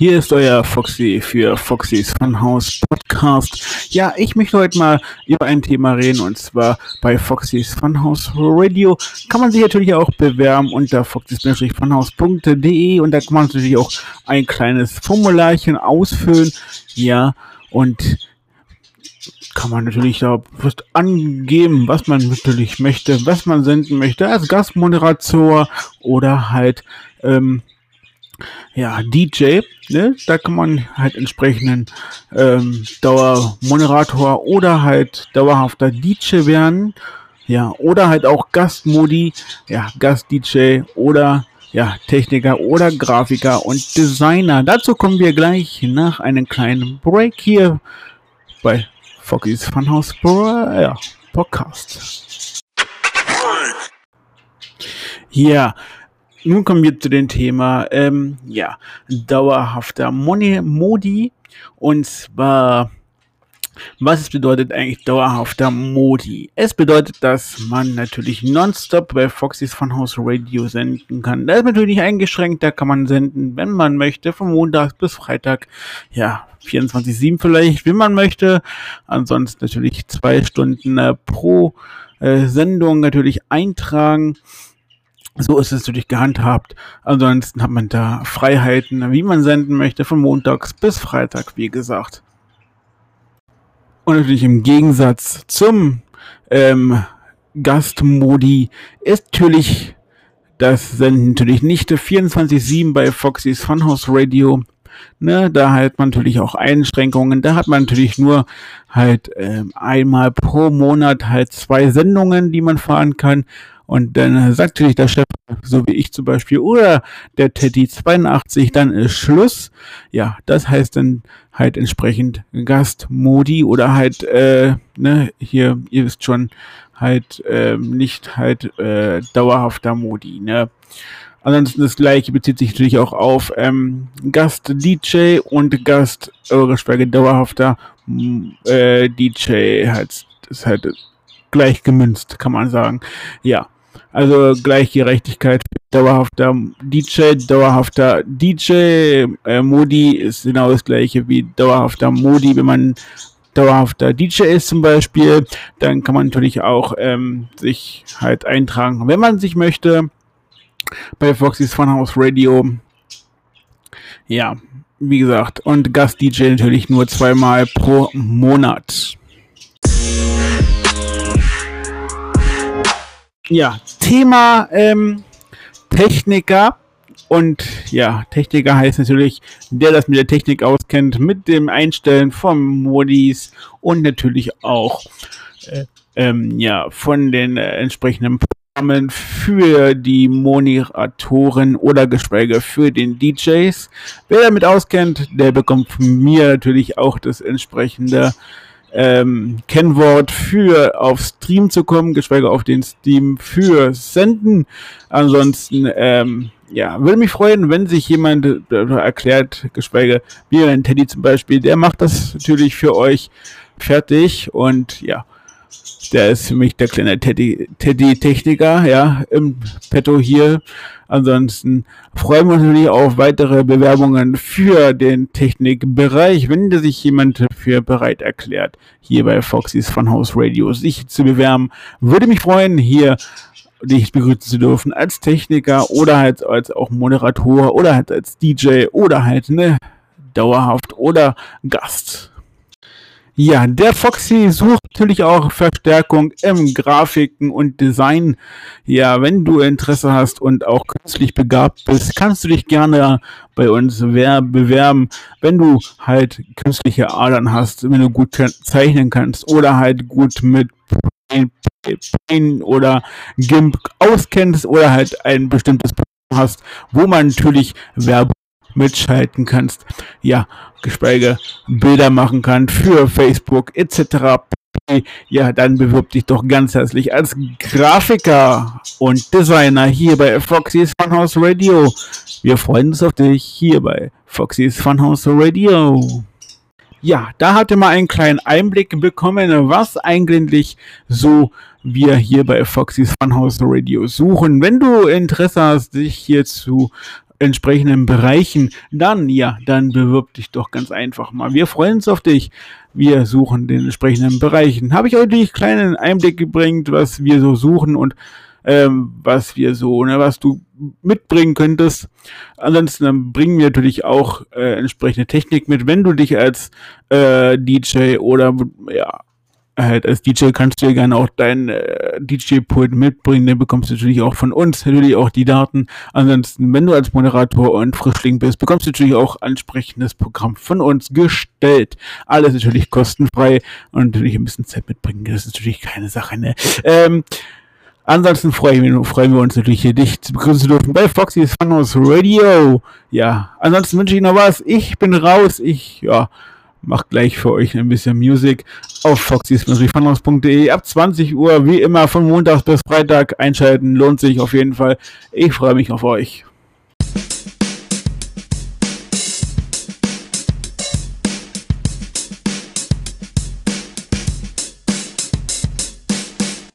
Hier ist euer Foxy für Foxys Funhouse Podcast. Ja, ich möchte heute mal über ein Thema reden und zwar bei Foxys Funhouse Radio kann man sich natürlich auch bewerben unter foxys-funhouse.de und da kann man natürlich auch ein kleines Formularchen ausfüllen. Ja, und kann man natürlich da angeben, was man natürlich möchte, was man senden möchte als Gastmoderator oder halt ähm, ja, DJ, ne? Da kann man halt entsprechenden ähm, Dauermoderator oder halt dauerhafter DJ werden. Ja, oder halt auch Gastmodi, ja, Gast-DJ oder ja, Techniker oder Grafiker und Designer. Dazu kommen wir gleich nach einem kleinen Break hier bei Fockys Funhouse ja, Podcast. Ja, nun kommen wir zu dem Thema, ähm, ja, dauerhafter Money Modi. Und zwar, was es bedeutet eigentlich dauerhafter Modi? Es bedeutet, dass man natürlich nonstop bei Foxys Funhouse Radio senden kann. Da ist natürlich eingeschränkt, da kann man senden, wenn man möchte, von Montag bis Freitag, ja, 24-7 vielleicht, wenn man möchte. Ansonsten natürlich zwei Stunden äh, pro äh, Sendung natürlich eintragen. So ist es natürlich gehandhabt. Ansonsten hat man da Freiheiten, wie man senden möchte, von montags bis Freitag, wie gesagt. Und natürlich im Gegensatz zum ähm, Gastmodi ist natürlich das Senden natürlich nicht 24-7 bei Foxys Funhouse Radio. Ne, da hat man natürlich auch Einschränkungen. Da hat man natürlich nur halt ähm, einmal pro Monat halt zwei Sendungen, die man fahren kann. Und dann sagt natürlich der Chef, so wie ich zum Beispiel, oder der Teddy 82, dann ist Schluss. Ja, das heißt dann halt entsprechend Gastmodi oder halt, äh, ne, hier, ihr wisst schon, halt äh, nicht halt äh, dauerhafter Modi, ne. Ansonsten das gleiche bezieht sich natürlich auch auf ähm, Gast-DJ und Gast, eure Sperge dauerhafter äh, DJ, halt, ist halt gleich gemünzt, kann man sagen. Ja. Also Gleichgerechtigkeit, dauerhafter DJ, dauerhafter DJ, äh, Modi ist genau das gleiche wie dauerhafter Modi, wenn man dauerhafter DJ ist zum Beispiel, dann kann man natürlich auch ähm, sich halt eintragen, wenn man sich möchte, bei Foxys Funhouse Radio. Ja, wie gesagt, und Gast-DJ natürlich nur zweimal pro Monat. Ja, Thema ähm, Techniker. Und ja, Techniker heißt natürlich, der das mit der Technik auskennt, mit dem Einstellen von Modis und natürlich auch äh, ähm, ja, von den äh, entsprechenden Programmen für die Moderatoren oder geschweige für den DJs. Wer damit auskennt, der bekommt von mir natürlich auch das entsprechende ähm, Kennwort für auf Stream zu kommen, geschweige auf den Steam für Senden. Ansonsten, ähm, ja, würde mich freuen, wenn sich jemand äh, erklärt, geschweige wie ein Teddy zum Beispiel, der macht das natürlich für euch fertig und ja, der ist für mich der kleine Teddy, Teddy Techniker, ja, im Petto hier. Ansonsten freuen wir uns natürlich auf weitere Bewerbungen für den Technikbereich, wenn sich jemand für bereit erklärt, hier bei Foxys von House Radio sich zu bewerben. Würde mich freuen, hier dich begrüßen zu dürfen als Techniker oder halt als auch Moderator oder halt als DJ oder halt ne dauerhaft oder Gast. Ja, der Foxy sucht natürlich auch Verstärkung im Grafiken und Design. Ja, wenn du Interesse hast und auch künstlich begabt bist, kannst du dich gerne bei uns bewerben, wenn du halt künstliche Adern hast, wenn du gut zeichnen kannst oder halt gut mit Paint oder GIMP auskennst oder halt ein bestimmtes hast, wo man natürlich Werbung mitschalten kannst. Ja, geschweige Bilder machen kann für Facebook etc. Ja, dann bewirb dich doch ganz herzlich als Grafiker und Designer hier bei Foxys Funhouse Radio. Wir freuen uns auf dich hier bei Foxys Funhouse Radio. Ja, da hatte mal einen kleinen Einblick bekommen, was eigentlich so wir hier bei Foxys Funhouse Radio suchen. Wenn du Interesse hast, dich hier zu entsprechenden Bereichen, dann, ja, dann bewirb dich doch ganz einfach mal. Wir freuen uns auf dich. Wir suchen den entsprechenden Bereichen. Habe ich euch einen kleinen Einblick gebracht, was wir so suchen und ähm, was wir so, ne, was du mitbringen könntest. Ansonsten dann bringen wir natürlich auch äh, entsprechende Technik mit, wenn du dich als äh, DJ oder ja, halt als DJ kannst du ja gerne auch dein äh, DJ-Pult mitbringen, dann bekommst du natürlich auch von uns natürlich auch die Daten. Ansonsten, wenn du als Moderator und Frischling bist, bekommst du natürlich auch entsprechendes Programm von uns gestellt. Alles natürlich kostenfrei und natürlich ein bisschen Zeit mitbringen, das ist natürlich keine Sache, ne? Ähm, Ansonsten freuen wir, freuen wir uns natürlich hier dich begrüßen zu dürfen bei Foxy's Funhouse Radio. Ja, ansonsten wünsche ich noch was. Ich bin raus. Ich, ja, mach gleich für euch ein bisschen Musik auf foxys-funhouse.de ab 20 Uhr, wie immer von Montag bis Freitag einschalten. Lohnt sich auf jeden Fall. Ich freue mich auf euch.